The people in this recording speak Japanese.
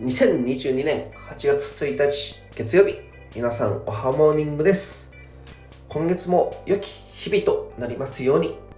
2022年8月1日月曜日。皆さんおはモーニングです。今月も良き日々となりますように。